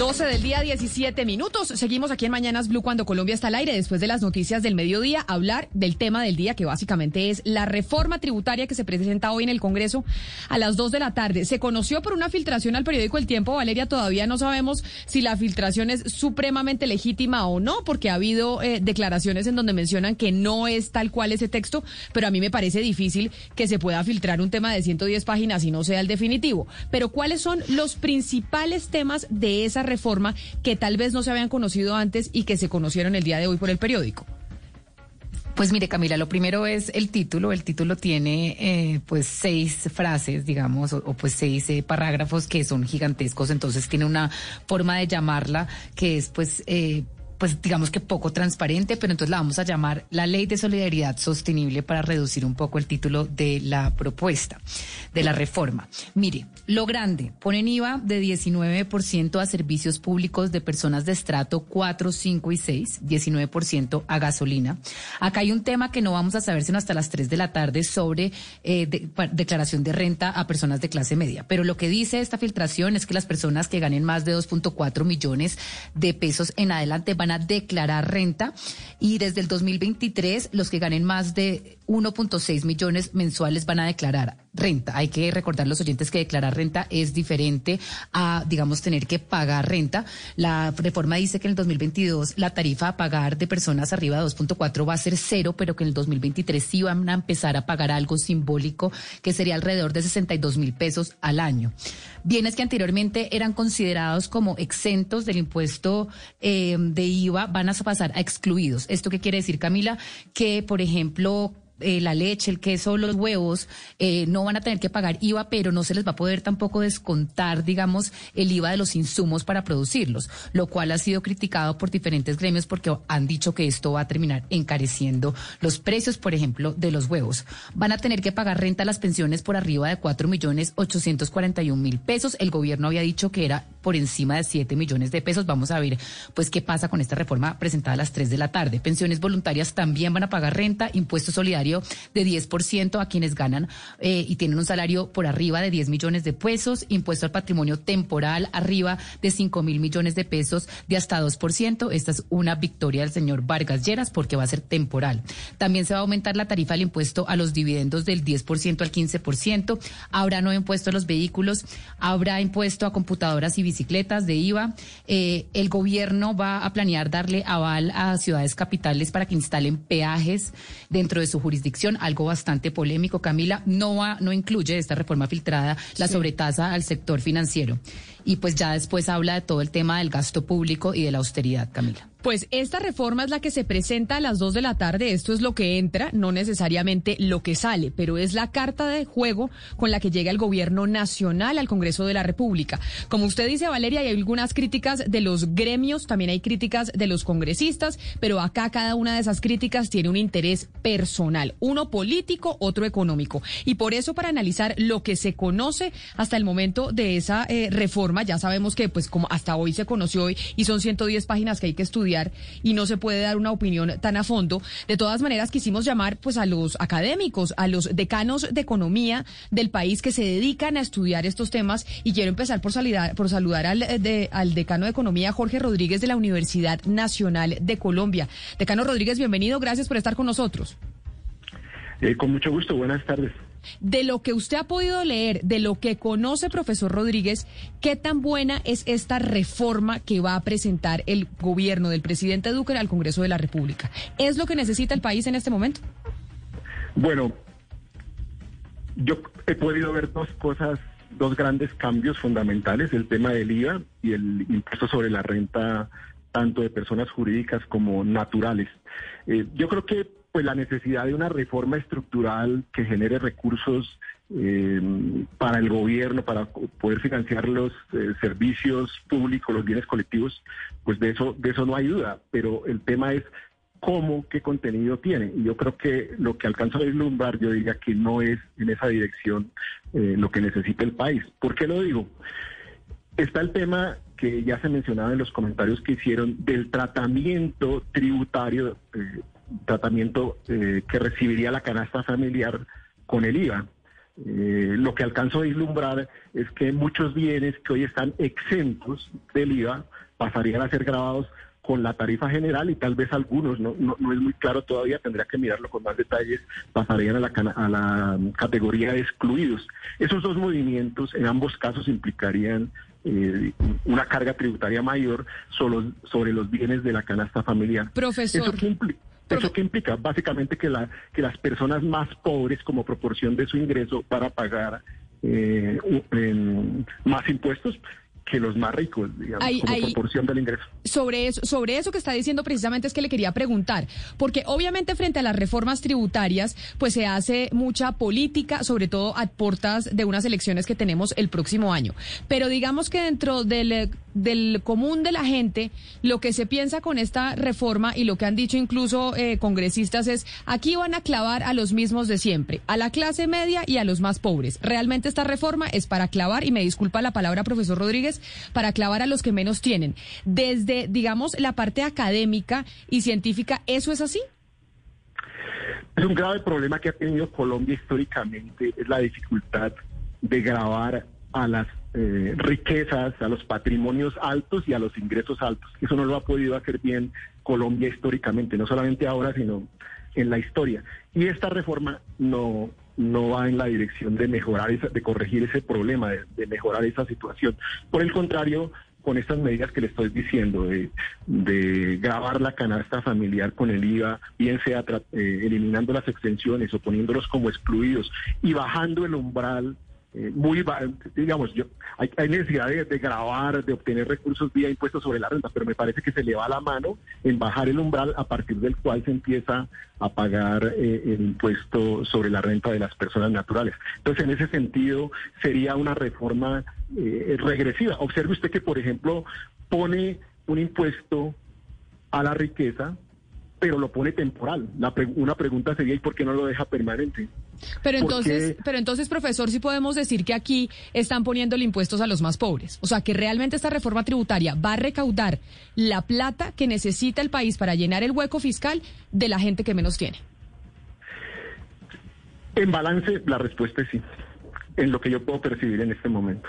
12 del día, 17 minutos. Seguimos aquí en Mañanas Blue cuando Colombia está al aire. Después de las noticias del mediodía, hablar del tema del día, que básicamente es la reforma tributaria que se presenta hoy en el Congreso a las 2 de la tarde. Se conoció por una filtración al periódico El Tiempo, Valeria. Todavía no sabemos si la filtración es supremamente legítima o no, porque ha habido eh, declaraciones en donde mencionan que no es tal cual ese texto, pero a mí me parece difícil que se pueda filtrar un tema de 110 páginas y no sea el definitivo. Pero ¿cuáles son los principales temas de esa reforma que tal vez no se habían conocido antes y que se conocieron el día de hoy por el periódico? Pues mire, Camila, lo primero es el título. El título tiene eh, pues seis frases, digamos, o, pues seis eh, parágrafos que son gigantescos. Entonces tiene una forma de llamarla que es pues eh, pues digamos que poco transparente, pero entonces la vamos a llamar la Ley de Solidaridad Sostenible para reducir un poco el título de la propuesta, de la reforma. Mire, lo grande, ponen IVA de 19% a servicios públicos de personas de estrato 4, 5 y 6, 19% a gasolina. Acá hay un tema que no vamos a saber sino hasta las 3 de la tarde sobre eh, declaración de renta a personas de clase media. Pero lo que dice esta filtración es que las personas que ganen más de 2.4 millones de pesos en adelante van a declarar renta y desde el 2023 los que ganen más de 1.6 millones mensuales van a declarar renta. Hay que recordar los oyentes que declarar renta es diferente a, digamos, tener que pagar renta. La reforma dice que en el 2022 la tarifa a pagar de personas arriba de 2.4 va a ser cero, pero que en el 2023 sí van a empezar a pagar algo simbólico que sería alrededor de 62 mil pesos al año. Bienes que anteriormente eran considerados como exentos del impuesto eh, de IVA van a pasar a excluidos. ¿Esto qué quiere decir, Camila? Que, por ejemplo, eh, la leche, el queso, los huevos, eh, no van a tener que pagar IVA, pero no se les va a poder tampoco descontar, digamos, el IVA de los insumos para producirlos, lo cual ha sido criticado por diferentes gremios porque han dicho que esto va a terminar encareciendo los precios, por ejemplo, de los huevos. Van a tener que pagar renta las pensiones por arriba de 4 millones 841 mil pesos. El gobierno había dicho que era por encima de 7 millones de pesos. Vamos a ver, pues, qué pasa con esta reforma presentada a las 3 de la tarde. Pensiones voluntarias también van a pagar renta, impuesto de 10% a quienes ganan eh, y tienen un salario por arriba de 10 millones de pesos, impuesto al patrimonio temporal arriba de 5 mil millones de pesos de hasta 2%. Esta es una victoria del señor Vargas Lleras porque va a ser temporal. También se va a aumentar la tarifa del impuesto a los dividendos del 10% al 15%. Habrá nuevo impuesto a los vehículos, habrá impuesto a computadoras y bicicletas de IVA. Eh, el gobierno va a planear darle aval a ciudades capitales para que instalen peajes dentro de su jurisdicción algo bastante polémico, Camila, no, va, no incluye esta reforma filtrada la sobretasa al sector financiero. Y pues ya después habla de todo el tema del gasto público y de la austeridad, Camila. Pues esta reforma es la que se presenta a las dos de la tarde. Esto es lo que entra, no necesariamente lo que sale, pero es la carta de juego con la que llega el gobierno nacional al Congreso de la República. Como usted dice, Valeria, hay algunas críticas de los gremios, también hay críticas de los congresistas, pero acá cada una de esas críticas tiene un interés personal, uno político, otro económico. Y por eso, para analizar lo que se conoce hasta el momento de esa eh, reforma, ya sabemos que pues como hasta hoy se conoció y son 110 páginas que hay que estudiar y no se puede dar una opinión tan a fondo. De todas maneras, quisimos llamar pues a los académicos, a los decanos de economía del país que se dedican a estudiar estos temas y quiero empezar por, por saludar al, de, al decano de economía Jorge Rodríguez de la Universidad Nacional de Colombia. Decano Rodríguez, bienvenido, gracias por estar con nosotros. Eh, con mucho gusto, buenas tardes. De lo que usted ha podido leer, de lo que conoce, profesor Rodríguez, ¿qué tan buena es esta reforma que va a presentar el gobierno del presidente Duque al Congreso de la República? ¿Es lo que necesita el país en este momento? Bueno, yo he podido ver dos cosas, dos grandes cambios fundamentales, el tema del IVA y el impuesto sobre la renta tanto de personas jurídicas como naturales. Eh, yo creo que pues la necesidad de una reforma estructural que genere recursos eh, para el gobierno, para poder financiar los eh, servicios públicos, los bienes colectivos, pues de eso, de eso no hay duda. Pero el tema es cómo, qué contenido tiene. Y yo creo que lo que alcanza a vislumbrar, yo diría que no es en esa dirección eh, lo que necesita el país. ¿Por qué lo digo? Está el tema que ya se mencionaba en los comentarios que hicieron del tratamiento tributario, eh, tratamiento eh, que recibiría la canasta familiar con el IVA. lo que alcanzo a vislumbrar es que muchos bienes que hoy están exentos del IVA pasarían a ser grabados con la tarifa general y tal vez algunos, no, no, es muy claro todavía, tendría que mirarlo con más detalles, pasarían a la, a la categoría de excluidos. Esos dos movimientos en ambos casos implicarían eh, una carga tributaria mayor sobre, sobre los bienes de la canasta familiar. Profesor. ¿Eso? ¿Eso qué implica? Básicamente que, la, que las personas más pobres como proporción de su ingreso para pagar eh, más impuestos que los más ricos, digamos, como proporción del ingreso. Sobre eso, sobre eso que está diciendo precisamente es que le quería preguntar, porque obviamente frente a las reformas tributarias, pues se hace mucha política, sobre todo a portas de unas elecciones que tenemos el próximo año. Pero digamos que dentro del, del común de la gente, lo que se piensa con esta reforma y lo que han dicho incluso eh, congresistas es, aquí van a clavar a los mismos de siempre, a la clase media y a los más pobres. Realmente esta reforma es para clavar, y me disculpa la palabra, profesor Rodríguez, para clavar a los que menos tienen. Desde, digamos, la parte académica y científica, ¿eso es así? Es un grave problema que ha tenido Colombia históricamente, es la dificultad de grabar a las eh, riquezas, a los patrimonios altos y a los ingresos altos. Eso no lo ha podido hacer bien Colombia históricamente, no solamente ahora, sino en la historia. Y esta reforma no, no va en la dirección de mejorar, esa, de corregir ese problema, de, mejorar esa situación. Por el contrario, con estas medidas que le estoy diciendo, de, de grabar la canasta familiar con el IVA, bien sea eh, eliminando las extensiones o poniéndolos como excluidos y bajando el umbral eh, muy, digamos, yo, hay, necesidad de, grabar, de obtener recursos vía impuestos sobre la renta, pero me parece que se le va la mano en bajar el umbral a partir del cual se empieza a pagar eh, el impuesto sobre la renta de las personas naturales. Entonces, en ese sentido, sería una reforma eh, regresiva. Observe usted que, por ejemplo, pone un impuesto a la riqueza, pero lo pone temporal. La una pregunta sería, ¿y por qué no lo deja permanente? Pero entonces, pero entonces, profesor, sí podemos decir que aquí están poniéndole impuestos a los más pobres. O sea, que realmente esta reforma tributaria va a recaudar la plata que necesita el país para llenar el hueco fiscal de la gente que menos tiene. En balance, la respuesta es sí, en lo que yo puedo percibir en este momento.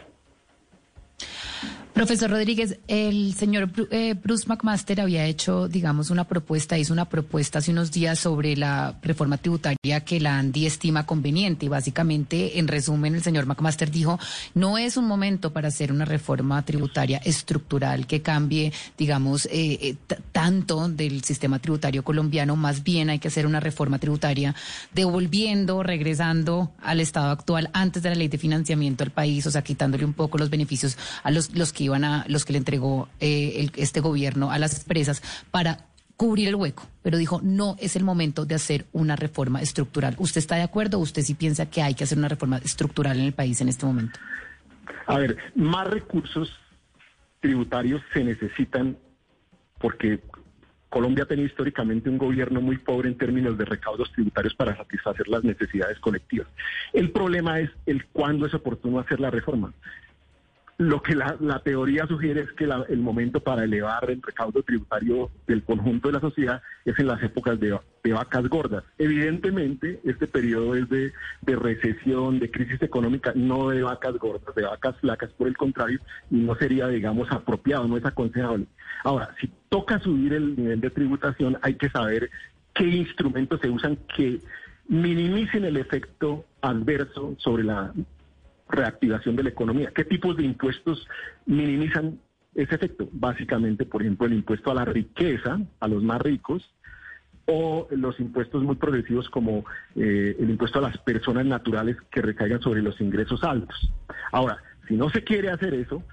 Profesor Rodríguez, el señor eh, Bruce McMaster había hecho, digamos, una propuesta, hizo una propuesta hace unos días sobre la reforma tributaria que la ANDI estima conveniente. Y básicamente, en resumen, el señor McMaster dijo, no es un momento para hacer una reforma tributaria estructural que cambie, digamos, eh, eh, tanto del sistema tributario colombiano, más bien hay que hacer una reforma tributaria devolviendo, regresando al estado actual antes de la ley de financiamiento del país, o sea, quitándole un poco los beneficios a los, los que iban a los que le entregó eh, este gobierno a las empresas para cubrir el hueco, pero dijo no es el momento de hacer una reforma estructural. ¿Usted está de acuerdo? ¿Usted sí piensa que hay que hacer una reforma estructural en el país en este momento? A ver, más recursos tributarios se necesitan porque Colombia ha tenido históricamente un gobierno muy pobre en términos de recaudos tributarios para satisfacer las necesidades colectivas. El problema es el cuándo es oportuno hacer la reforma. Lo que la, teoría sugiere es que el momento para elevar el recaudo tributario del conjunto de la sociedad es en las épocas de, vacas gordas. Evidentemente, este periodo es de, recesión, de crisis económica, no de vacas gordas, de vacas flacas, por el contrario, y no sería, digamos, apropiado, no es aconsejable. Ahora, si toca subir el nivel de tributación, hay que saber qué instrumentos se usan que minimicen el efecto adverso sobre la reactivación de la economía. ¿Qué tipos de impuestos minimizan ese efecto? Básicamente, por ejemplo, el impuesto a la riqueza, a los más ricos, o los impuestos muy progresivos como eh, el impuesto a las personas naturales que recaigan sobre los ingresos altos. Ahora, si no se quiere hacer eso,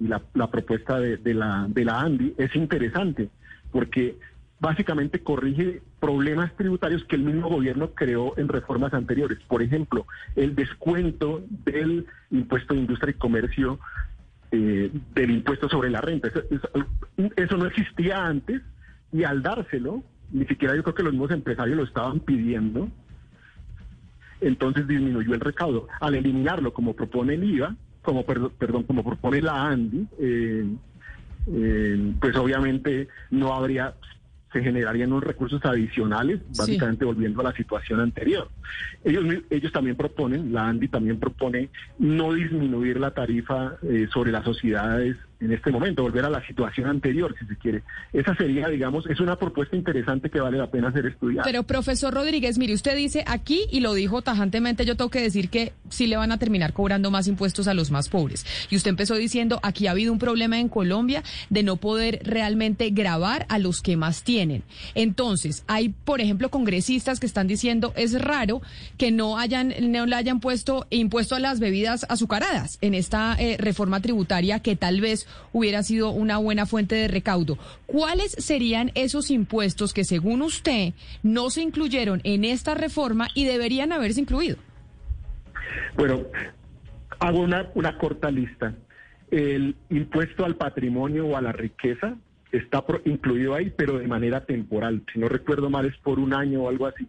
y la, propuesta de, la, de la ANDI es interesante, porque básicamente corrige problemas tributarios que el mismo gobierno creó en reformas anteriores. Por ejemplo, el descuento del impuesto de industria y comercio, eh, del impuesto sobre la renta. Eso, no existía antes y al dárselo, ni siquiera yo creo que los mismos empresarios lo estaban pidiendo, entonces disminuyó el recaudo. Al eliminarlo, como propone el IVA, como perdón, como propone la ANDI, eh, eh, pues obviamente no habría se generarían unos recursos adicionales, básicamente volviendo a la situación anterior. Ellos, ellos también proponen, la ANDI también propone no disminuir la tarifa eh, sobre las sociedades en este momento, volver a la situación anterior, si se quiere. Esa sería, digamos, es una propuesta interesante que vale la pena ser estudiada. Pero, profesor Rodríguez, mire, usted dice aquí, y lo dijo tajantemente, yo tengo que decir que sí le van a terminar cobrando más impuestos a los más pobres. Y usted empezó diciendo, aquí ha habido un problema en Colombia de no poder realmente grabar a los que más tienen. Entonces, hay, por ejemplo, congresistas que están diciendo, es raro que no hayan, no le hayan puesto impuesto a las bebidas azucaradas en esta eh, reforma tributaria que tal vez hubiera sido una buena fuente de recaudo. ¿Cuáles serían esos impuestos que, según usted, no se incluyeron en esta reforma y deberían haberse incluido? Bueno, hago una, una corta lista. El impuesto al patrimonio o a la riqueza está incluido ahí, pero de manera temporal. Si no recuerdo mal, es por un año o algo así.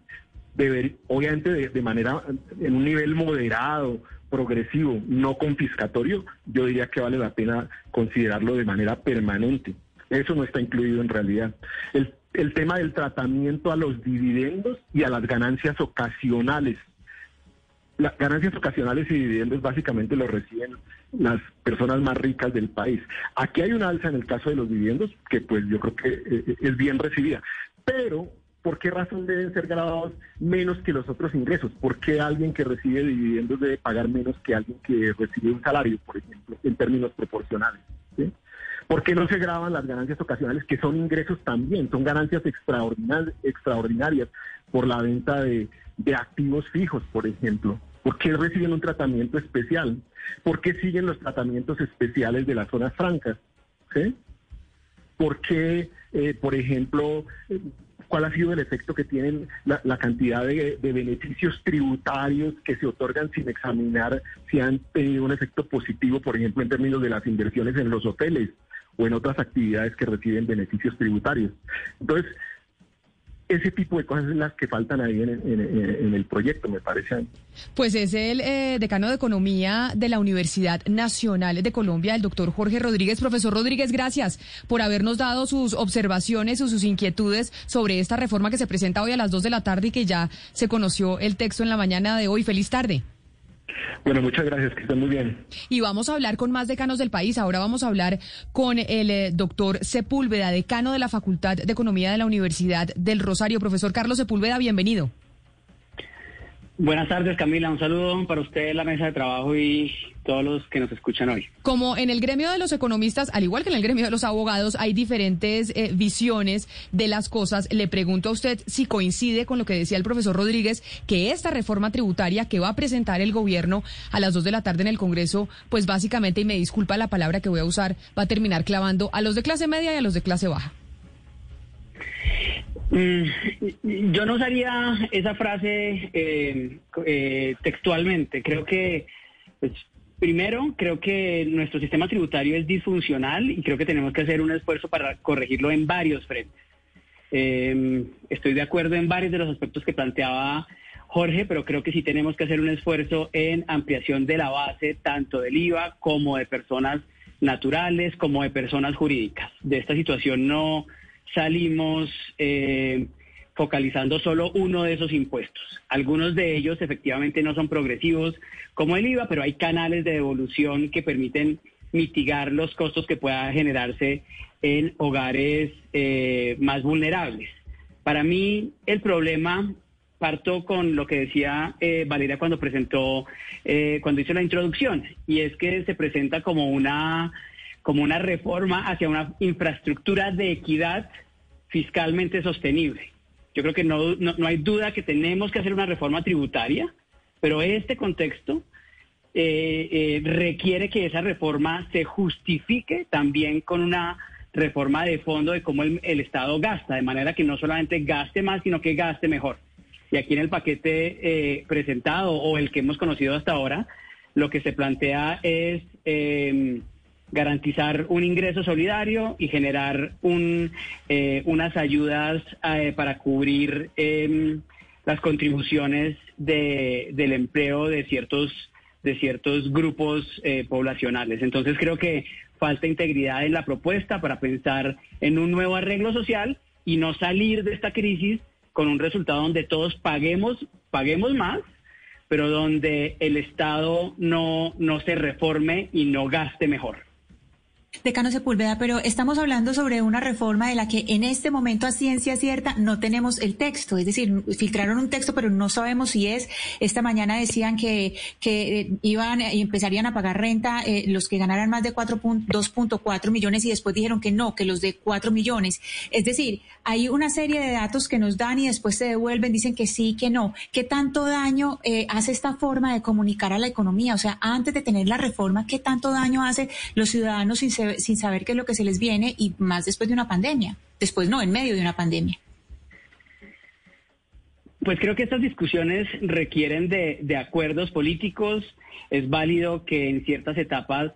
Obviamente de, manera, en un nivel moderado, progresivo, no confiscatorio, yo diría que vale la pena considerarlo de manera permanente. Eso no está incluido en realidad. El, el tema del tratamiento a los dividendos y a las ganancias ocasionales. Las ganancias ocasionales y dividendos básicamente los reciben las personas más ricas del país. Aquí hay una alza en el caso de los dividendos que pues yo creo que eh, eh, es bien recibida, pero ¿por qué razón deben ser grabados menos que los otros ingresos? ¿Por qué alguien que recibe dividendos debe pagar menos que alguien que recibe un salario, por ejemplo, en términos proporcionales? ¿Por qué no se graban las ganancias ocasionales, que son ingresos también, son ganancias extraordinarias, por la venta de, activos fijos, por ejemplo? ¿Por qué reciben un tratamiento especial? ¿Por qué siguen los tratamientos especiales de las zonas francas? ¿Por qué, eh, por ejemplo, cuál ha sido el efecto que tienen la, cantidad de, beneficios tributarios que se otorgan sin examinar si han tenido un efecto positivo, por ejemplo, en términos de las inversiones en los hoteles o en otras actividades que reciben beneficios tributarios. Entonces, ese tipo de cosas son las que faltan ahí en, el proyecto, me parece. Pues es el eh, decano de Economía de la Universidad Nacional de Colombia, el doctor Jorge Rodríguez. Profesor Rodríguez, gracias por habernos dado sus observaciones o sus inquietudes sobre esta reforma que se presenta hoy a las 2 de la tarde y que ya se conoció el texto en la mañana de hoy. Feliz tarde. Bueno, muchas gracias, que estén muy bien. Y vamos a hablar con más decanos del país. Ahora vamos a hablar con el eh, doctor Sepúlveda, decano de la Facultad de Economía de la Universidad del Rosario. Profesor Carlos Sepúlveda, bienvenido. Buenas tardes, Camila. Un saludo para usted la mesa de trabajo y todos los que nos escuchan hoy. Como en el gremio de los economistas, al igual que en el gremio de los abogados, hay diferentes eh, visiones de las cosas. Le pregunto a usted si coincide con lo que decía el profesor Rodríguez, que esta reforma tributaria que va a presentar el gobierno a las dos de la tarde en el Congreso, pues básicamente, y me disculpa la palabra que voy a usar, va a terminar clavando a los de clase media y a los de clase baja. Mm, yo no usaría esa frase eh, eh, textualmente. Creo que, pues, primero, creo que nuestro sistema tributario es disfuncional y creo que tenemos que hacer un esfuerzo para corregirlo en varios frentes. Em, estoy de acuerdo en varios de los aspectos que planteaba Jorge, pero creo que sí tenemos que hacer un esfuerzo en ampliación de la base tanto del IVA como de personas naturales como de personas jurídicas. De esta situación no salimos eh, focalizando solo uno de esos impuestos. Algunos de ellos efectivamente no son progresivos como el IVA, pero hay canales de devolución que permiten mitigar los costos que pueda generarse en hogares eh, más vulnerables. Para mí el problema parto con lo que decía eh, Valeria cuando presentó, cuando hizo la introducción, y es que se presenta como una como una reforma hacia una infraestructura de equidad fiscalmente sostenible. Yo creo que no, no, hay duda que tenemos que hacer una reforma tributaria, pero este contexto eh, eh, requiere que esa reforma se justifique también con una reforma de fondo de cómo el, Estado gasta, de manera que no solamente gaste más, sino que gaste mejor. Y aquí en el paquete eh, presentado o el que hemos conocido hasta ahora, lo que se plantea es em, garantizar un ingreso solidario y generar un, eh, unas ayudas eh, para cubrir em, las contribuciones de, del empleo de ciertos de ciertos grupos eh, poblacionales. Entonces creo que falta integridad en la propuesta para pensar en un nuevo arreglo social y no salir de esta crisis con un resultado donde todos paguemos, paguemos más, pero donde el Estado no, no se reforme y no gaste mejor. Decano Sepúlveda, pero estamos hablando sobre una reforma de la que en este momento a ciencia cierta no tenemos el texto, es decir, filtraron un texto, pero no sabemos si es. Esta mañana decían que, que eh, iban y empezarían a pagar renta eh, los que ganaran más de 2.4 millones y después dijeron que no, que los de 4 millones. Es decir, hay una serie de datos que nos dan y después se devuelven, dicen que sí, que no. ¿Qué tanto daño eh, hace esta forma de comunicar a la economía? O sea, antes de tener la reforma, ¿qué tanto daño hace los ciudadanos sin sin saber qué es lo que se les viene y más después de una pandemia. Después no, en medio de una pandemia. Pues creo que estas discusiones requieren de, acuerdos políticos. Es válido que en ciertas etapas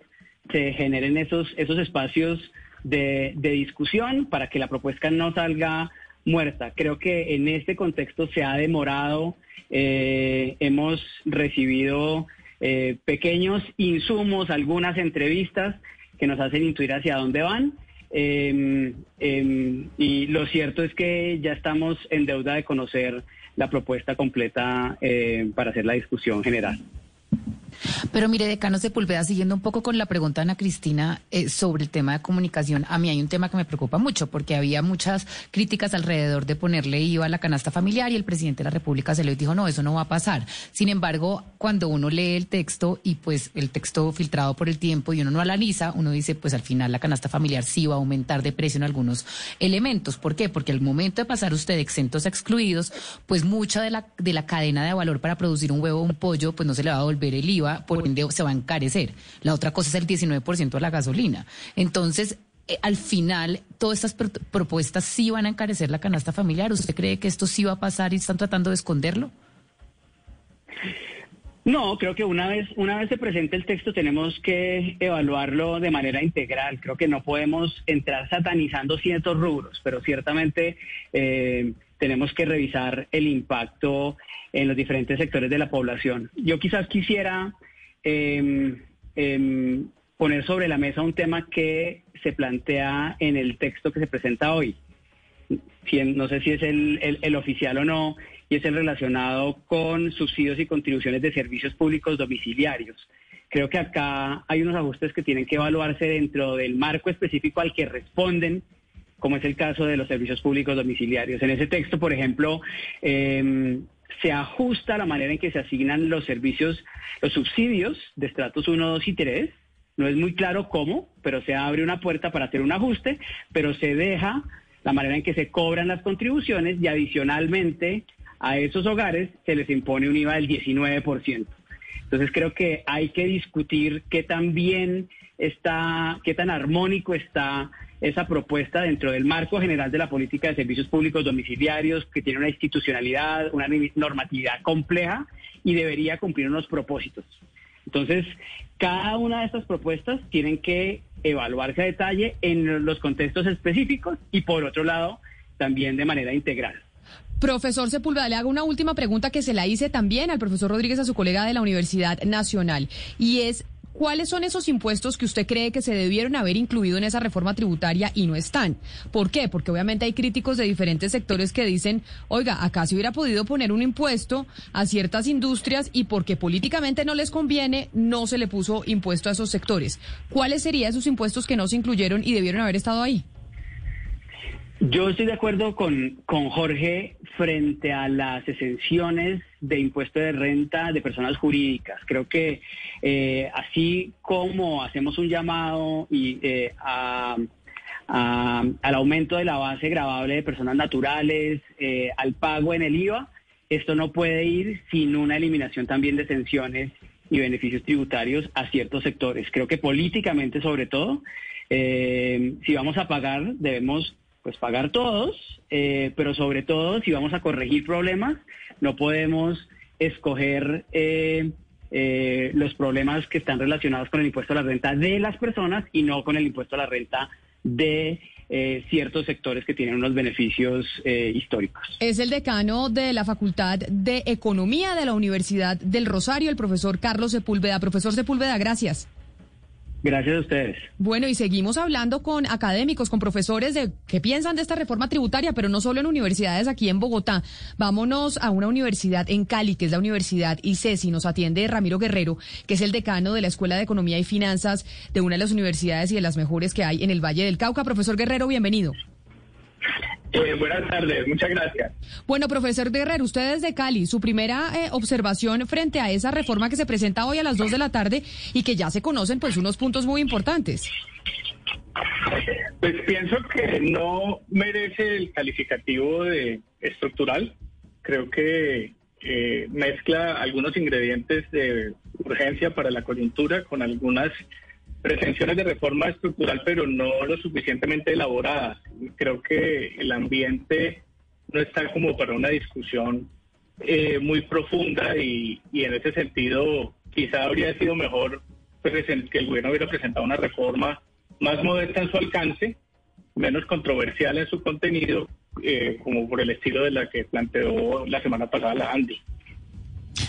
se generen esos, esos espacios de, discusión para que la propuesta no salga muerta. Creo que en este contexto se ha demorado. Eh, hemos recibido eh, pequeños insumos, algunas entrevistas que nos hacen intuir hacia dónde van. Em, em, y lo cierto es que ya estamos en deuda de conocer la propuesta completa eh, para hacer la discusión general. Pero mire, decano Sepúlveda, siguiendo un poco con la pregunta de Ana Cristina eh, sobre el tema de comunicación, a mí hay un tema que me preocupa mucho porque había muchas críticas alrededor de ponerle IVA a la canasta familiar y el presidente de la República se lo dijo, no, eso no va a pasar. Sin embargo, cuando uno lee el texto y pues el texto filtrado por el tiempo y uno no analiza, uno dice, pues al final la canasta familiar sí va a aumentar de precio en algunos elementos. ¿Por qué? Porque al momento de pasar usted exentos a excluidos, pues mucha de la, de la cadena de valor para producir un huevo o un pollo, pues no se le va a volver el IVA por ende se va a encarecer. La otra cosa es el 19% de la gasolina. Entonces, eh, al final, todas estas propuestas sí van a encarecer la canasta familiar. ¿Usted cree que esto sí va a pasar y están tratando de esconderlo? No, creo que una vez, una vez se presente el texto tenemos que evaluarlo de manera integral. Creo que no podemos entrar satanizando ciertos rubros, pero ciertamente eh, tenemos que revisar el impacto en los diferentes sectores de la población. Yo quizás quisiera em, em, poner sobre la mesa un tema que se plantea en el texto que se presenta hoy. no sé si es el, oficial o no, y es el relacionado con subsidios y contribuciones de servicios públicos domiciliarios. Creo que acá hay unos ajustes que tienen que evaluarse dentro del marco específico al que responden como es el caso de los servicios públicos domiciliarios. En ese texto, por ejemplo, em, se ajusta la manera en que se asignan los servicios, los subsidios de estratos 1, 2 y 3. No es muy claro cómo, pero se abre una puerta para hacer un ajuste, pero se deja la manera en que se cobran las contribuciones y adicionalmente a esos hogares se les impone un IVA del 19%. Entonces creo que hay que discutir qué tan bien está, qué tan armónico está esa propuesta dentro del marco general de la política de servicios públicos domiciliarios, que tiene una institucionalidad, una normatividad compleja y debería cumplir unos propósitos. Entonces, cada una de estas propuestas tienen que evaluarse a detalle en los contextos específicos y, por otro lado, también de manera integral. Profesor Sepúlveda, le hago una última pregunta que se la hice también al profesor Rodríguez, a su colega de la Universidad Nacional, y es ¿Cuáles son esos impuestos que usted cree que se debieron haber incluido en esa reforma tributaria y no están? ¿Por qué? Porque obviamente hay críticos de diferentes sectores que dicen, oiga, acá se hubiera podido poner un impuesto a ciertas industrias y porque políticamente no les conviene, no se le puso impuesto a esos sectores. ¿Cuáles serían esos impuestos que no se incluyeron y debieron haber estado ahí? Yo estoy de acuerdo con, con Jorge frente a las exenciones de impuesto de renta de personas jurídicas. Creo que eh, así como hacemos un llamado y, eh, al aumento de la base gravable de personas naturales, eh, al pago en el IVA, esto no puede ir sin una eliminación también de exenciones y beneficios tributarios a ciertos sectores. Creo que políticamente, sobre todo, Eh, si vamos a pagar, debemos pues pagar todos, eh, pero sobre todo si vamos a corregir problemas, no podemos escoger eh, eh, los problemas que están relacionados con el impuesto a la renta de las personas y no con el impuesto a la renta de eh, ciertos sectores que tienen unos beneficios eh, históricos. Es el decano de la Facultad de Economía de la Universidad del Rosario, el profesor Carlos Sepúlveda. Profesor Sepúlveda, gracias. Gracias a ustedes. Bueno, y seguimos hablando con académicos, con profesores de qué piensan de esta reforma tributaria, pero no solo en universidades aquí en Bogotá. Vámonos a una universidad en Cali, que es la Universidad ICESI. Nos atiende Ramiro Guerrero, que es el decano de la Escuela de Economía y Finanzas de una de las universidades y de las mejores que hay en el Valle del Cauca. Profesor Guerrero, bienvenido. Eh, buenas tardes, muchas gracias. Bueno, profesor Guerrero, usted es de Cali. Su primera eh, observación frente a esa reforma que se presenta hoy a las 2 de la tarde y que ya se conocen pues unos puntos muy importantes. Pues pienso que no merece el calificativo de estructural. Creo que eh, mezcla algunos ingredientes de urgencia para la coyuntura con algunas pretensiones de reforma estructural, pero no lo suficientemente elaboradas. Creo que el ambiente no está como para una discusión eh, muy profunda y, y, en ese sentido quizá habría sido mejor que el gobierno hubiera presentado una reforma más modesta en su alcance, menos controversial en su contenido, eh, como por el estilo de la que planteó la semana pasada la Andy.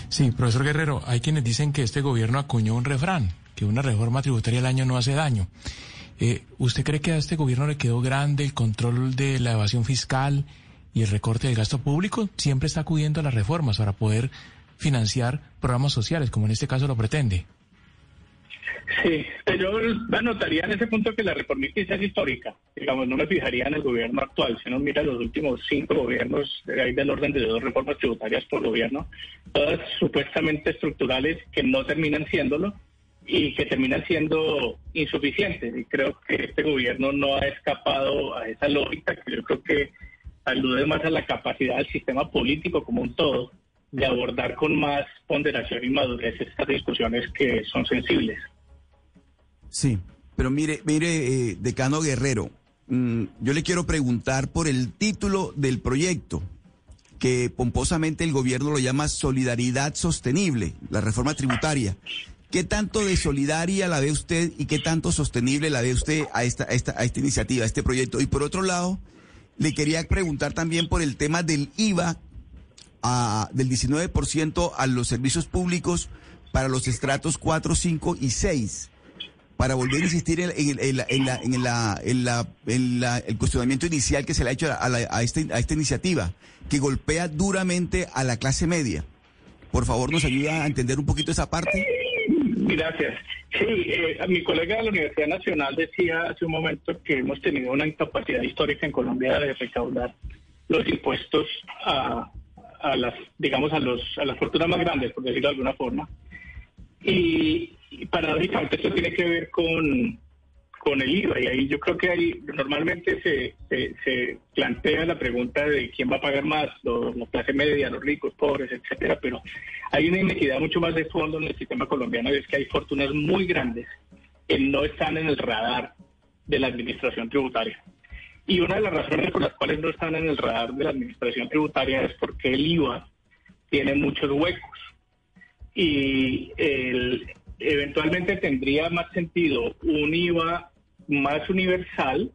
Sí, profesor Guerrero, hay quienes dicen que este gobierno acuñó un refrán, que una reforma tributaria al año no hace daño. Eh, ¿Usted cree que a este gobierno le quedó grande el control de la evasión fiscal y el recorte del gasto público? Siempre está acudiendo a las reformas para poder financiar programas sociales, como en este caso lo pretende. Sí, yo anotaría en ese punto que la reforma es histórica. Digamos, no me fijaría en el gobierno actual. Si uno mira los últimos cinco gobiernos, hay del orden de dos reformas tributarias por gobierno, todas supuestamente estructurales que no terminan siéndolo y que terminan siendo insuficientes. Y creo que este gobierno no ha escapado a esa lógica, que yo creo que alude más a la capacidad del sistema político como un todo de abordar con más ponderación y madurez estas discusiones que son sensibles. Sí, pero mire, mire, eh, decano Guerrero, mmm, yo le quiero preguntar por el título del proyecto, que pomposamente el gobierno lo llama Solidaridad Sostenible, la reforma tributaria. ¿Qué tanto de solidaria la ve usted y qué tanto sostenible la ve usted a esta, a esta, a esta iniciativa, a este proyecto? Y por otro lado, le quería preguntar también por el tema del IVA a, del 19% a los servicios públicos para los estratos 4, 5 y 6 para volver a insistir en, el cuestionamiento inicial que se le ha hecho a, la, a, este, a esta iniciativa, que golpea duramente a la clase media. Por favor, ¿nos ayuda a entender un poquito esa parte? Gracias. Sí, eh, mi colega de la Universidad Nacional decía hace un momento que hemos tenido una incapacidad histórica en Colombia de recaudar los impuestos a, las, digamos, a, los, a las fortunas más grandes, por decirlo de alguna forma. Y, y paradójicamente esto tiene que ver con, con el IVA y ahí yo creo que ahí normalmente se, se, plantea la pregunta de quién va a pagar más, los, la clase media, los ricos, pobres, etcétera, pero hay una inequidad mucho más de fondo en el sistema colombiano y es que hay fortunas muy grandes que no están en el radar de la administración tributaria. Y una de las razones por las cuales no están en el radar de la administración tributaria es porque el IVA tiene muchos huecos. Y el, eventualmente tendría más sentido un IVA más universal,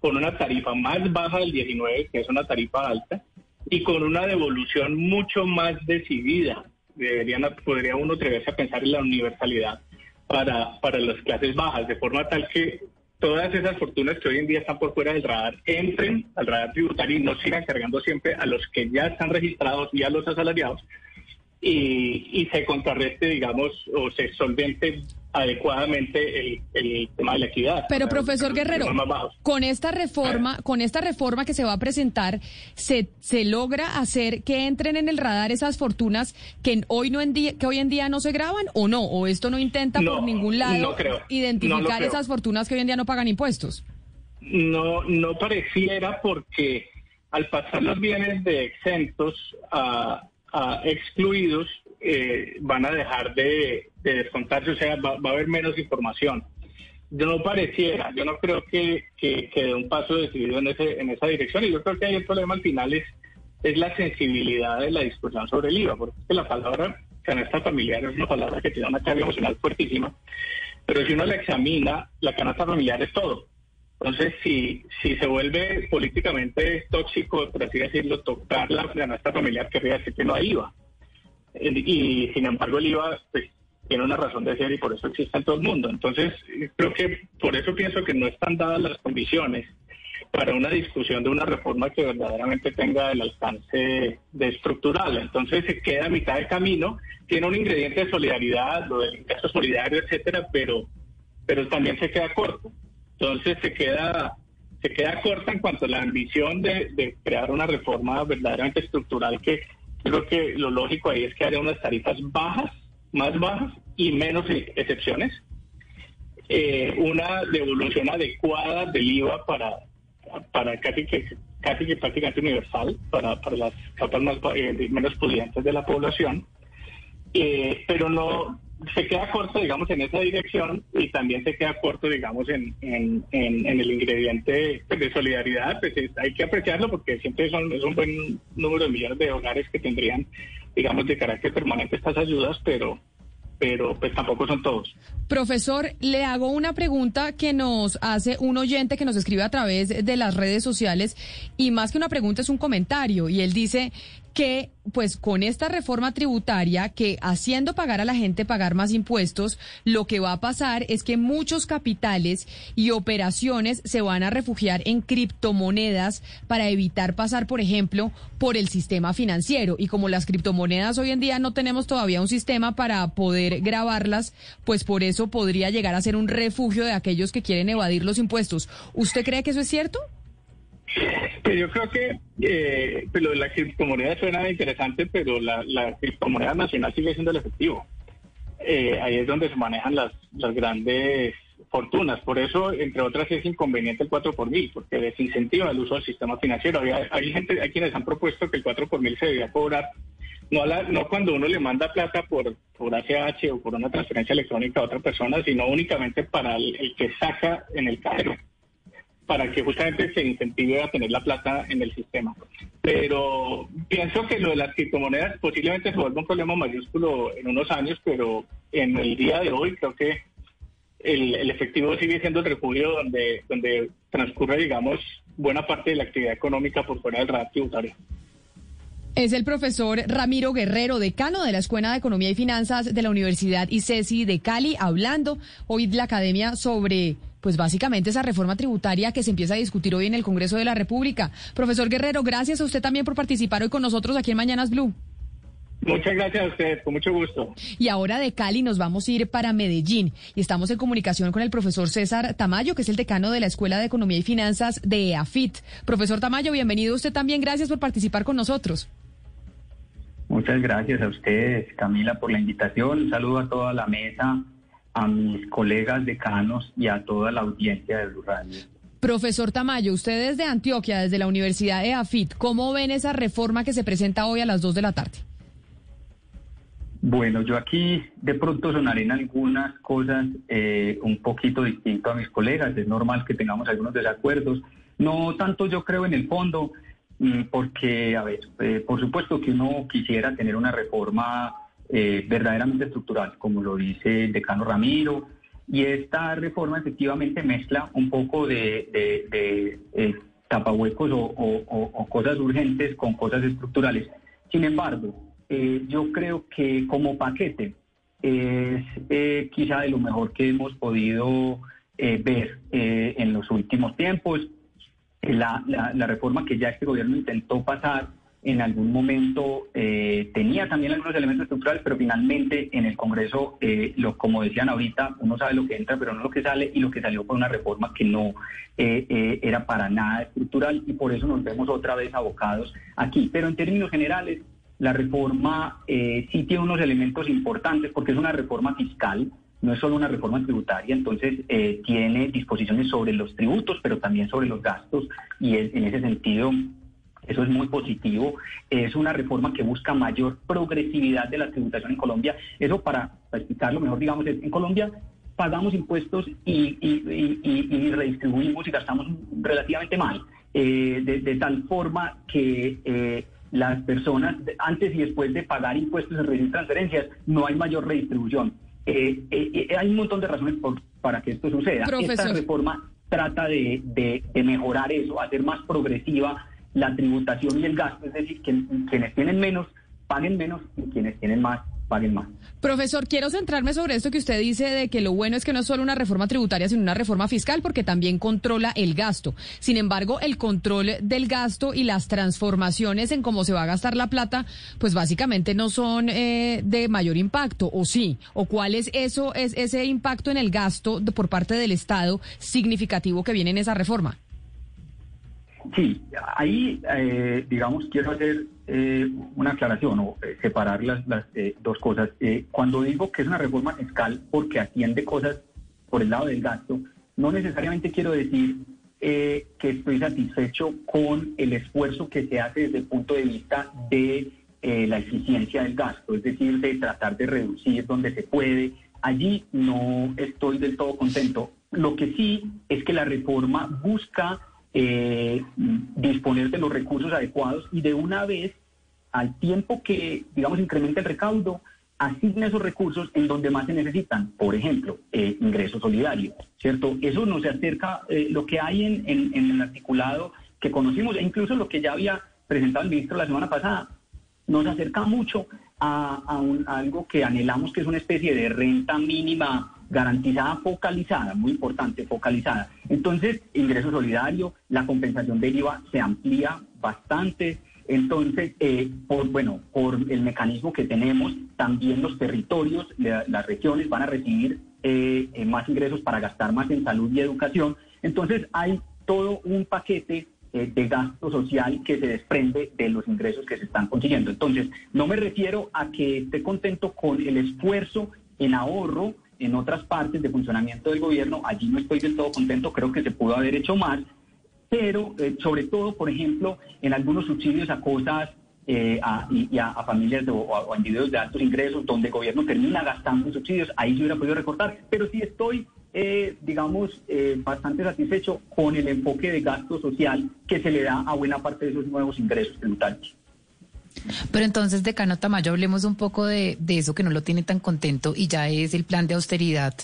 con una tarifa más baja del 19, que es una tarifa alta, y con una devolución mucho más decidida. Deberían, podría uno atreverse a pensar en la universalidad para, para las clases bajas, de forma tal que todas esas fortunas que hoy en día están por fuera del radar entren al radar tributario y no sigan cargando siempre a los que ya están registrados y a los asalariados, y, y, se contrarreste, digamos, o se solvente adecuadamente el, el tema de la equidad. Pero profesor Guerrero, con esta reforma, con esta reforma que se va a presentar, se, se logra hacer que entren en el radar esas fortunas que hoy no en día, que hoy en día no se graban o no, o esto no intenta no, por ningún lado no creo, identificar no esas fortunas que hoy en día no pagan impuestos. No, no pareciera porque al pasar los bienes de exentos a a excluidos eh, van a dejar de, de, descontarse, o sea, va, va, a haber menos información. no pareciera, yo no creo que, que, que dé un paso decidido en, ese, en esa dirección y yo creo que ahí el problema al final es, es la sensibilidad de la discusión sobre el IVA, porque la palabra canasta familiar es una palabra que tiene una carga emocional fuertísima, pero si uno la examina, la canasta familiar es todo. Entonces, si, si se vuelve políticamente tóxico, por así decirlo, tocar la canasta familiar, querría decir que no hay IVA. Y, sin embargo, el IVA pues, tiene una razón de ser y por eso existe en todo el mundo. Entonces, creo que por eso pienso que no están dadas las condiciones para una discusión de una reforma que verdaderamente tenga el alcance de estructural. Entonces se queda a mitad de camino, tiene un ingrediente de solidaridad, lo del ingreso solidario, etcétera, pero, pero también se queda corto. Entonces se queda, se queda corta en cuanto a la ambición de crear una reforma verdaderamente estructural que creo que lo lógico ahí es que haya unas tarifas bajas, más bajas y menos excepciones. Eh, una devolución adecuada del IVA para, para casi que casi que prácticamente universal para, para las capas más eh, menos pudientes de la población, eh, pero no se queda corto, digamos, en esa dirección y también se queda corto, digamos, en, en, en, el ingrediente pues, de solidaridad. Pues hay que apreciarlo porque siempre son, es un buen número de millones de hogares que tendrían, digamos, de carácter permanente estas ayudas, pero pero pues tampoco son todos. Profesor, le hago una pregunta que nos hace un oyente que nos escribe a través de las redes sociales y más que una pregunta es un comentario y él dice que pues con esta reforma tributaria que haciendo pagar a la gente pagar más impuestos, lo que va a pasar es que muchos capitales y operaciones se van a refugiar en criptomonedas para evitar pasar, por ejemplo, por el sistema financiero. Y como las criptomonedas hoy en día no tenemos todavía un sistema para poder grabarlas, pues por eso podría llegar a ser un refugio de aquellos que quieren evadir los impuestos. ¿Usted cree que eso es cierto? Pues yo creo que eh, pues lo de la criptomoneda suena interesante, pero la, criptomoneda nacional sigue siendo el efectivo. Eh, ahí es donde se manejan las, grandes fortunas. Por eso, entre otras, es inconveniente el 4 por mil, porque desincentiva el uso del sistema financiero. Hay, gente, hay quienes han propuesto que el 4 por mil se debería cobrar no, no cuando uno le manda plata por, por ACH o por una transferencia electrónica a otra persona, sino únicamente para el que saca en el cajero para que justamente se incentive a tener la plata en el sistema. Pero pienso que lo de las criptomonedas posiblemente se vuelva un problema mayúsculo en unos años, pero en el día de hoy creo que el, efectivo sigue siendo el refugio donde, donde transcurre, digamos, buena parte de la actividad económica por fuera del radar tributario. Es el profesor Ramiro Guerrero, decano de la Escuela de Economía y Finanzas de la Universidad ICESI de Cali, hablando hoy de la academia sobre pues básicamente esa reforma tributaria que se empieza a discutir hoy en el Congreso de la República. Profesor Guerrero, gracias a usted también por participar hoy con nosotros aquí en Mañanas Blue. Muchas gracias a ustedes, con mucho gusto. Y ahora de Cali nos vamos a ir para Medellín y estamos en comunicación con el profesor César Tamayo, que es el decano de la Escuela de Economía y Finanzas de AFIT. Profesor Tamayo, bienvenido usted también, gracias por participar con nosotros. Muchas gracias a ustedes, Camila, por la invitación. Un saludo a toda la mesa a mis colegas decanos y a toda la audiencia de Blue Profesor Tamayo, usted es de Antioquia, desde la Universidad de AFIT, ¿cómo ven esa reforma que se presenta hoy a las 2 de la tarde? Bueno, yo aquí de pronto sonaré en algunas cosas eh, un poquito distinto a mis colegas. Es normal que tengamos algunos desacuerdos. No tanto yo creo en el fondo, mm, porque, a ver, eh, por supuesto que uno quisiera tener una reforma eh, verdaderamente estructural, como lo dice el decano Ramiro, y esta reforma efectivamente mezcla un poco de, eh, tapahuecos o, cosas urgentes con cosas estructurales. Sin embargo, eh, yo creo que como paquete es quizá de lo mejor que hemos podido ver en los últimos tiempos. La reforma que ya este gobierno intentó pasar en algún momento eh, tenía también algunos elementos estructurales, pero finalmente en el Congreso, eh, como decían ahorita, uno sabe lo que entra, pero no lo que sale, y lo que salió fue una reforma que no eh, era para nada estructural, y por eso nos vemos otra vez abocados aquí. Pero en términos generales, la reforma sí tiene unos elementos importantes, porque es una reforma fiscal, no es solo una reforma tributaria, entonces tiene disposiciones sobre los tributos, pero también sobre los gastos, y en ese sentido eso es muy positivo. Es una reforma que busca mayor progresividad de la tributación en Colombia. Eso para, explicarlo mejor, digamos, en Colombia pagamos impuestos y, y, redistribuimos y gastamos relativamente mal, eh, de, tal forma que eh, las personas, antes y después de pagar impuestos en recibir transferencias, no hay mayor redistribución. Eh, hay un montón de razones para que esto suceda. Esta reforma trata de, de, mejorar eso, hacer más progresiva la tributación y el gasto, es decir, que quienes tienen menos paguen menos y quienes tienen más paguen más. Profesor, quiero centrarme sobre esto que usted dice de que lo bueno es que no es solo una reforma tributaria, sino una reforma fiscal, porque también controla el gasto. Sin embargo, el control del gasto y las transformaciones en cómo se va a gastar la plata, pues básicamente no son eh, de mayor impacto, ¿o sí? ¿O cuál es eso, es ese impacto en el gasto por parte del Estado significativo que viene en esa reforma? Sí, ahí, eh, digamos, quiero hacer eh, una aclaración o eh, separar las, dos cosas. cuando digo que es una reforma fiscal porque atiende cosas por el lado del gasto, no necesariamente quiero decir que estoy satisfecho con el esfuerzo que se hace desde el punto de vista de la eficiencia del gasto, es decir, de tratar de reducir donde se puede. Allí no estoy del todo contento. Lo que sí es que la reforma busca eh, disponer de los recursos adecuados y de una vez, al tiempo que, digamos, incrementa el recaudo, asigna esos recursos en donde más se necesitan. Por ejemplo, eh, ingreso solidario, ¿cierto? Eso nos acerca, eh, lo que hay en, el articulado que conocimos, e incluso lo que ya había presentado el ministro la semana pasada, nos acerca mucho a, a algo que anhelamos, que es una especie de renta mínima garantizada focalizada, muy importante, focalizada. Entonces, ingreso solidario, la compensación del IVA se amplía bastante. Entonces, eh, por, bueno, por el mecanismo que tenemos, también los territorios, las regiones van a recibir eh, eh, más ingresos para gastar más en salud y educación. Entonces, hay todo un paquete de gasto social que se desprende de los ingresos que se están consiguiendo. Entonces, no me refiero a que esté contento con el esfuerzo en ahorro en otras partes de funcionamiento del gobierno, allí no estoy del todo contento, creo que se pudo haber hecho más, pero eh, sobre todo, por ejemplo, en algunos subsidios a cosas eh, y, a, familias o, a, individuos de altos ingresos, donde el gobierno termina gastando subsidios, ahí se hubiera podido recortar, pero sí estoy, eh, digamos, bastante satisfecho con el enfoque de gasto social que se le da a buena parte de esos nuevos ingresos tributarios. Pero entonces, decano Tamayo, hablemos un poco de, eso que no lo tiene tan contento y ya es el plan de austeridad.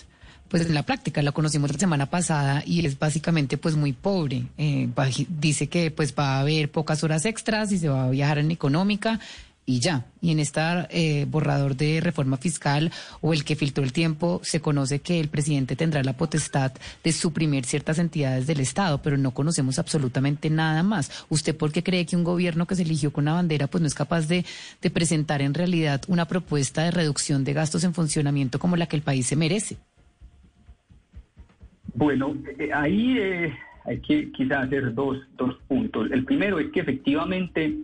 Pues en la práctica, lo conocimos la semana pasada y es básicamente pues muy pobre. Eh, dice que pues va a haber pocas horas extras y se va a viajar en económica y ya. Y en este borrador de reforma fiscal o el que filtró el tiempo, se conoce que el presidente tendrá la potestad de suprimir ciertas entidades del Estado, pero no conocemos absolutamente nada más. ¿Usted por qué cree que un gobierno que se eligió con una bandera pues no es capaz de, de presentar en realidad una propuesta de reducción de gastos en funcionamiento como la que el país se merece? Bueno, eh, ahí eh, hay que quizás hacer dos, dos puntos. El primero es que efectivamente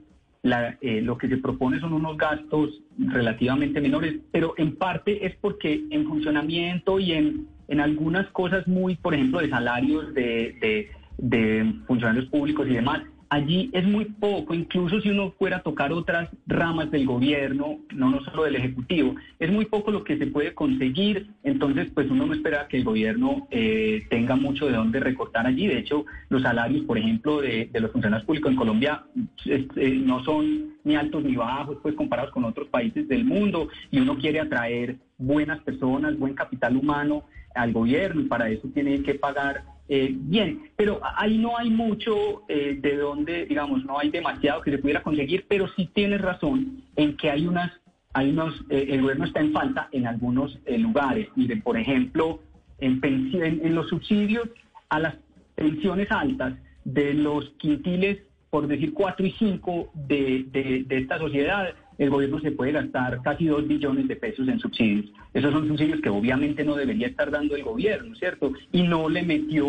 eh, lo que se propone son unos gastos relativamente menores, pero en parte es porque en funcionamiento y en, en algunas cosas muy, por ejemplo, de salarios de, de, de funcionarios públicos y demás, allí es muy poco, incluso si uno fuera a tocar otras ramas del gobierno, no, solo del Ejecutivo, es muy poco lo que se puede conseguir, entonces pues uno no espera que el gobierno eh, tenga mucho de dónde recortar allí, de hecho los salarios, por ejemplo, de, los funcionarios públicos en Colombia eh, no son ni altos ni bajos, pues comparados con otros países del mundo, y uno quiere atraer buenas personas, buen capital humano al gobierno, y para eso tiene que pagar eh, bien, pero ahí no hay mucho eh, de donde, digamos, no hay demasiado que se pudiera conseguir, pero sí tienes razón en que hay unas, hay unos, eh, el gobierno está en falta en algunos lugares. Miren, por ejemplo, en, los subsidios a las pensiones altas de los quintiles, por decir 4 y 5 de, de, esta sociedad, el gobierno se puede gastar casi dos billones de pesos en subsidios. Esos son subsidios que obviamente no debería estar dando el gobierno, ¿cierto? Y no le metió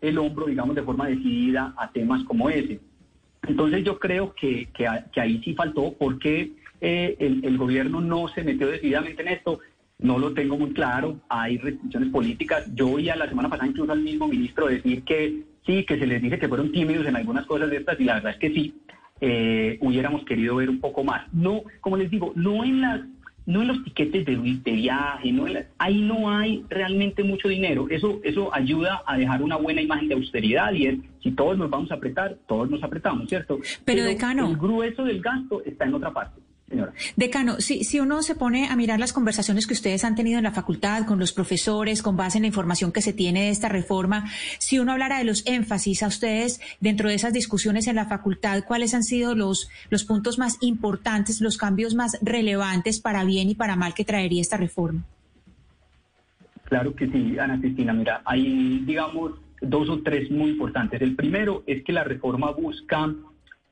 el hombro, digamos, de forma decidida a temas como ese. Entonces yo creo que, que, ahí sí faltó porque eh, el, el gobierno no se metió decididamente en esto. No lo tengo muy claro, hay restricciones políticas. Yo oí a la semana pasada incluso al mismo ministro decir que sí, que se les dice que fueron tímidos en algunas cosas de estas y la verdad es que sí, eh, hubiéramos querido ver un poco más. No, como les digo, no en las no en los tiquetes de, de viaje, no ahí no hay realmente mucho dinero. Eso, eso ayuda a dejar una buena imagen de austeridad y es, si todos nos vamos a apretar, todos nos apretamos, ¿cierto? Pero, decano. El grueso del gasto está en otra parte. Decano, si, si uno se pone a mirar las conversaciones que ustedes han tenido en la facultad con los profesores, con base en la información que se tiene de esta reforma, si uno hablara de los énfasis a ustedes dentro de esas discusiones en la facultad, ¿cuáles han sido los, los puntos más importantes, los cambios más relevantes para bien y para mal que traería esta reforma? Claro que sí, Ana Cristina. Mira, hay, digamos, dos o tres muy importantes. El primero es que la reforma busca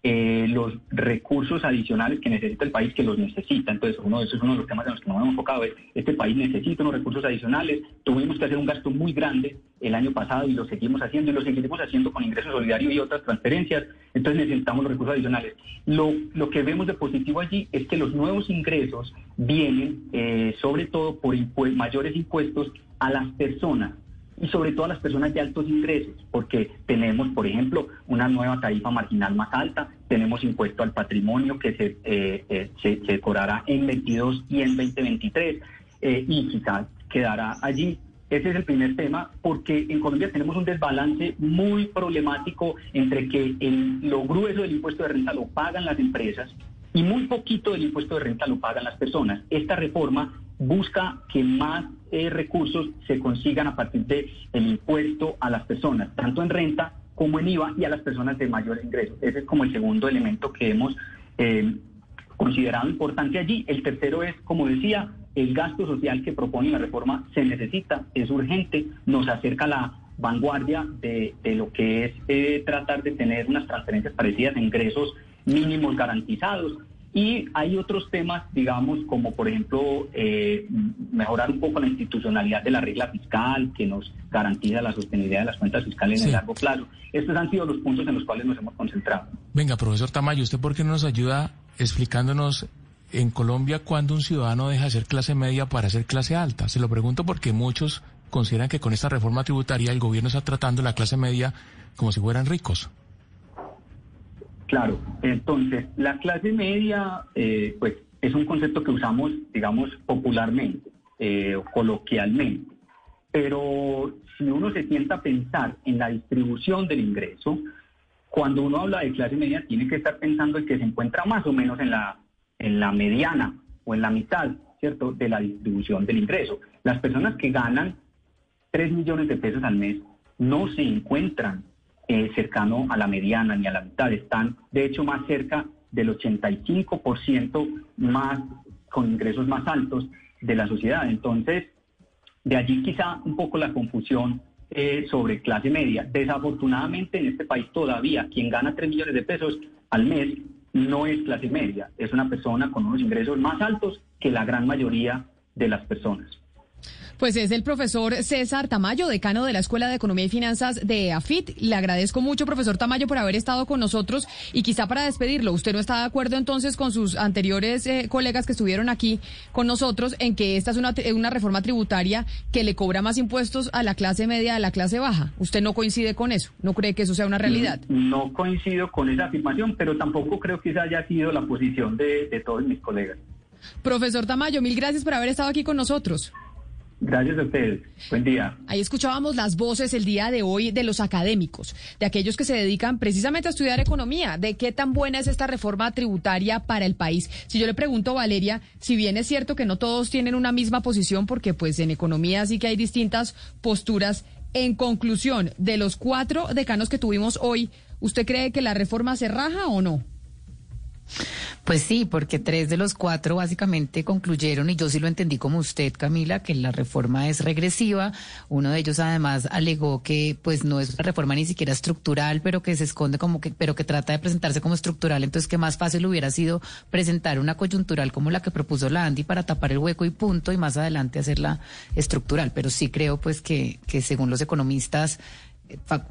eh, los recursos adicionales que necesita el país, que los necesita. Entonces, uno de esos es uno de los temas en los que nos hemos enfocado. Es, este país necesita unos recursos adicionales. Tuvimos que hacer un gasto muy grande el año pasado y lo seguimos haciendo y lo seguiremos haciendo con ingresos solidarios y otras transferencias. Entonces, necesitamos los recursos adicionales. Lo, lo que vemos de positivo allí es que los nuevos ingresos vienen eh, sobre todo por mayores impuestos a las personas y sobre todo a las personas de altos ingresos, porque tenemos, por ejemplo, una nueva tarifa marginal más alta, tenemos impuesto al patrimonio que se, eh, eh, se, cobrará en 22 y en 2023 eh, y quizás quedará allí. Ese es el primer tema, porque en Colombia tenemos un desbalance muy problemático entre que el, lo grueso del impuesto de renta lo pagan las empresas y muy poquito del impuesto de renta lo pagan las personas. Esta reforma busca que más eh, recursos se consigan a partir del el impuesto a las personas, tanto en renta como en IVA y a las personas de mayor ingreso. Ese es como el segundo elemento que hemos eh, considerado importante allí. El tercero es, como decía, el gasto social que propone la reforma se necesita, es urgente, nos acerca la vanguardia de, lo que es eh, tratar de tener unas transferencias parecidas a ingresos mínimos garantizados y hay otros temas, digamos, como por ejemplo eh, mejorar un poco la institucionalidad de la regla fiscal que nos garantiza la sostenibilidad de las cuentas fiscales en el largo plazo. Estos han sido los puntos en los cuales nos hemos concentrado. Venga, profesor Tamayo, ¿usted por qué no nos ayuda explicándonos en Colombia cuándo un ciudadano deja de ser clase media para ser clase alta? Se lo pregunto porque muchos consideran que con esta reforma tributaria el gobierno está tratando a la clase media como si fueran ricos. Claro, entonces la clase media, eh, pues es un concepto que usamos, digamos, popularmente, eh, coloquialmente, pero si uno se sienta a pensar en la distribución del ingreso, cuando uno habla de clase media tiene que estar pensando en que se encuentra más o menos en la, en la mediana o en la mitad, ¿cierto?, de la distribución del ingreso. Las personas que ganan 3 millones de pesos al mes no se encuentran eh, cercano a la mediana ni a la mitad, están de hecho más cerca del 85% más con ingresos más altos de la sociedad. Entonces, de allí quizá un poco la confusión eh, sobre clase media. Desafortunadamente en este país todavía quien gana 3 millones de pesos al mes no es clase media, es una persona con unos ingresos más altos que la gran mayoría de las personas. Pues es el profesor César Tamayo, decano de la Escuela de Economía y Finanzas de AFIT. Le agradezco mucho, profesor Tamayo, por haber estado con nosotros y quizá para despedirlo, ¿usted no está de acuerdo entonces con sus anteriores eh, colegas que estuvieron aquí con nosotros en que esta es una, una reforma tributaria que le cobra más impuestos a la clase media, a la clase baja? ¿Usted no coincide con eso? ¿No cree que eso sea una realidad? No, coincido con esa afirmación, pero tampoco creo que esa haya sido la posición de, de todos mis colegas. Profesor Tamayo, mil gracias por haber estado aquí con nosotros. Gracias a ustedes. Buen día. Ahí escuchábamos las voces el día de hoy de los académicos, de aquellos que se dedican precisamente a estudiar economía, de qué tan buena es esta reforma tributaria para el país. Si yo le pregunto, Valeria, si bien es cierto que no todos tienen una misma posición, porque pues en economía sí que hay distintas posturas, en conclusión, de los cuatro decanos que tuvimos hoy, ¿usted cree que la reforma se raja o no? Pues sí, porque tres de los cuatro básicamente concluyeron, y yo sí lo entendí como usted, Camila, que la reforma es regresiva. Uno de ellos además alegó que pues no es una reforma ni siquiera estructural, pero que se esconde como que, pero que trata de presentarse como estructural. Entonces, que más fácil hubiera sido presentar una coyuntural como la que propuso la Andy para tapar el hueco y punto, y más adelante hacerla estructural. Pero sí creo pues que, que según los economistas,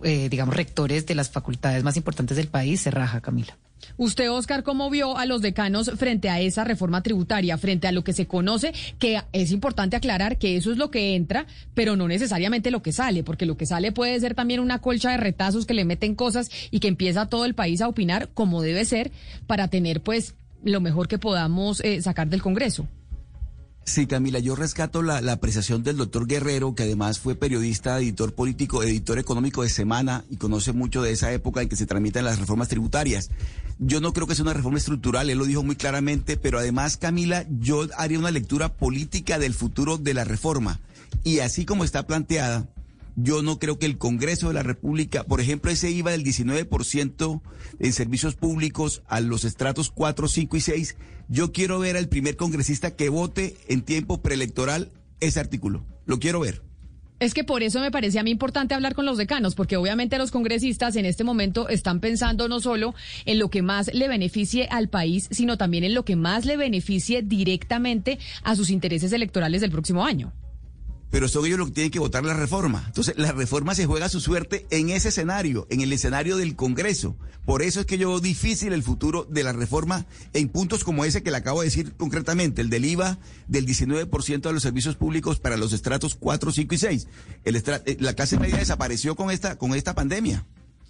eh, digamos, rectores de las facultades más importantes del país, se raja, Camila. Usted, Oscar, ¿cómo vio a los decanos frente a esa reforma tributaria, frente a lo que se conoce, que es importante aclarar que eso es lo que entra, pero no necesariamente lo que sale, porque lo que sale puede ser también una colcha de retazos que le meten cosas y que empieza todo el país a opinar como debe ser para tener pues lo mejor que podamos eh, sacar del Congreso? Sí, Camila, yo rescato la, apreciación del doctor Guerrero, que además fue periodista, editor político, editor económico de Semana y conoce mucho de esa época en que se tramitan las reformas tributarias. Yo no creo que sea una reforma estructural, él lo dijo muy claramente, pero además, Camila, yo haría una lectura política del futuro de la reforma. Y así como está planteada, yo no creo que el Congreso de la República, por ejemplo, ese IVA del 19% en servicios públicos a los estratos 4, 5 y 6, yo quiero ver al primer congresista que vote en tiempo preelectoral ese artículo. Lo quiero ver. Es que por eso me parece a mí importante hablar con los decanos, porque obviamente los congresistas en este momento están pensando no solo en lo que más le beneficie al país, sino también en lo que más le beneficie directamente a sus intereses electorales del próximo año pero son ellos los que tienen que votar la reforma. Entonces, la reforma se juega su suerte en ese escenario, en el escenario del Congreso. Por eso es que yo veo difícil el futuro de la reforma en puntos como ese que le acabo de decir concretamente, el del IVA del 19% de los servicios públicos para los estratos 4, 5 y 6. El eh, la clase media desapareció con esta, con esta pandemia.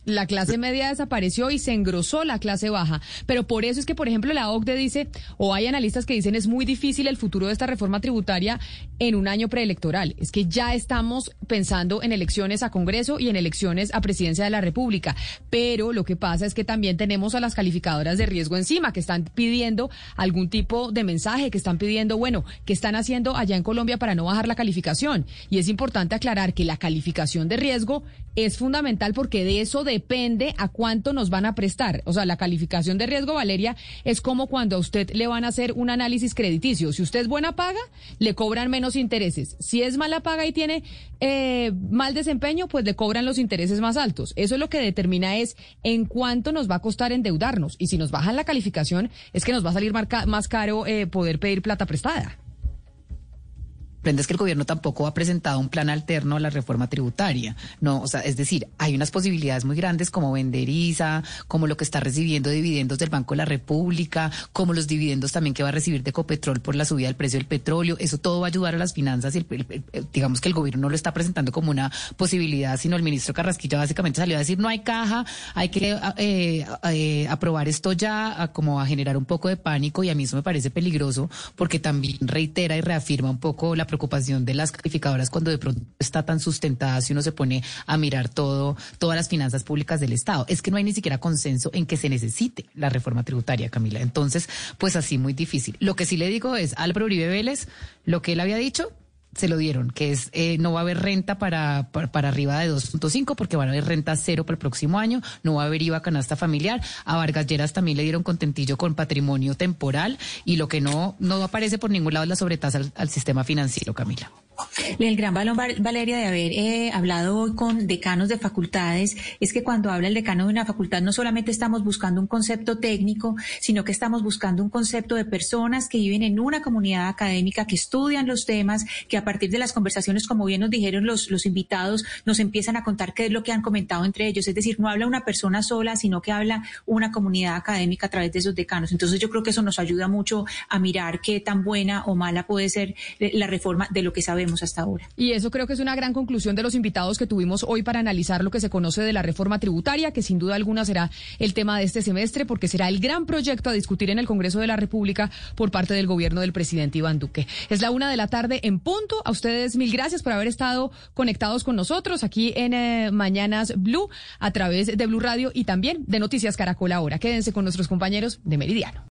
La clase media desapareció y se engrosó la clase baja. Pero por eso es que, por ejemplo, la OCDE dice, o hay analistas que dicen es muy difícil el futuro de esta reforma tributaria en un año preelectoral. Es que ya estamos pensando en elecciones a Congreso y en elecciones a Presidencia de la República. Pero lo que pasa es que también tenemos a las calificadoras de riesgo encima, que están pidiendo algún tipo de mensaje, que están pidiendo, bueno, ¿qué están haciendo allá en Colombia para no bajar la calificación? Y es importante aclarar que la calificación de riesgo es fundamental porque de eso depende a cuánto nos van a prestar. O sea, la calificación de riesgo, Valeria, es como cuando a usted le van a hacer un análisis crediticio. Si usted es buena paga, le cobran menos intereses. Si es mala paga y tiene eh, mal desempeño, pues le cobran los intereses más altos. Eso es lo que determina es en cuánto nos va a costar endeudarnos. Y si nos bajan la calificación, es que nos va a salir más caro eh, poder pedir plata prestada es que el gobierno tampoco ha presentado un plan alterno a la reforma tributaria. No, o sea, es decir, hay unas posibilidades muy grandes como vender ISA, como lo que está recibiendo dividendos del Banco de la República, como los dividendos también que va a recibir de Copetrol por la subida del precio del petróleo. Eso todo va a ayudar a las finanzas y digamos que el gobierno no lo está presentando como una posibilidad, sino el ministro Carrasquilla básicamente salió a decir no hay caja, hay que eh, eh, aprobar esto ya, a, como a generar un poco de pánico y a mí eso me parece peligroso porque también reitera y reafirma un poco la preocupación de las calificadoras cuando de pronto está tan sustentada si uno se pone a mirar todo, todas las finanzas públicas del Estado. Es que no hay ni siquiera consenso en que se necesite la reforma tributaria, Camila. Entonces, pues así muy difícil. Lo que sí le digo es, Álvaro Uribe Vélez, lo que él había dicho, se lo dieron, que es eh, no va a haber renta para, para, arriba de 2.5 porque van a haber renta cero para el próximo año, no va a haber IVA canasta familiar, a Vargas Lleras también le dieron contentillo con patrimonio temporal y lo que no, no aparece por ningún lado es la sobretasa al sistema financiero, Camila. El gran balón, Valeria, de haber eh, hablado hoy con decanos de facultades es que cuando habla el decano de una facultad no solamente estamos buscando un concepto técnico, sino que estamos buscando un concepto de personas que viven en una comunidad académica, que estudian los temas, que a partir de las conversaciones, como bien nos dijeron los, los invitados, nos empiezan a contar qué es lo que han comentado entre ellos. Es decir, no habla una persona sola, sino que habla una comunidad académica a través de esos decanos. Entonces yo creo que eso nos ayuda mucho a mirar qué tan buena o mala puede ser la reforma de lo que sabemos Y eso creo que es una gran conclusión de los invitados que tuvimos hoy para analizar lo que se conoce de la reforma tributaria, que sin duda alguna será el tema de este semestre, porque será el gran proyecto a discutir en el Congreso de la República por parte del gobierno del presidente Iván Duque. Es la una de la tarde en punto. A ustedes mil gracias por haber estado conectados con nosotros aquí en eh, Mañanas Blue a través de Blue Radio y también de Noticias Caracol ahora. Quédense con nuestros compañeros de Meridiano.